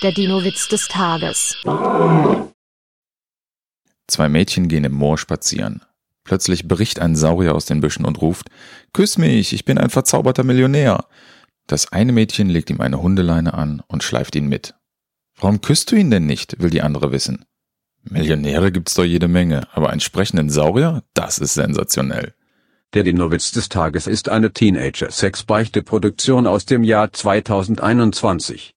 Der Dino-Witz des Tages. Zwei Mädchen gehen im Moor spazieren. Plötzlich bricht ein Saurier aus den Büschen und ruft, Küss mich, ich bin ein verzauberter Millionär. Das eine Mädchen legt ihm eine Hundeleine an und schleift ihn mit. Warum küsst du ihn denn nicht, will die andere wissen. Millionäre gibt's doch jede Menge, aber einen sprechenden Saurier, das ist sensationell. Der Dinowitz des Tages ist eine Teenager-Sex-Beichte-Produktion aus dem Jahr 2021.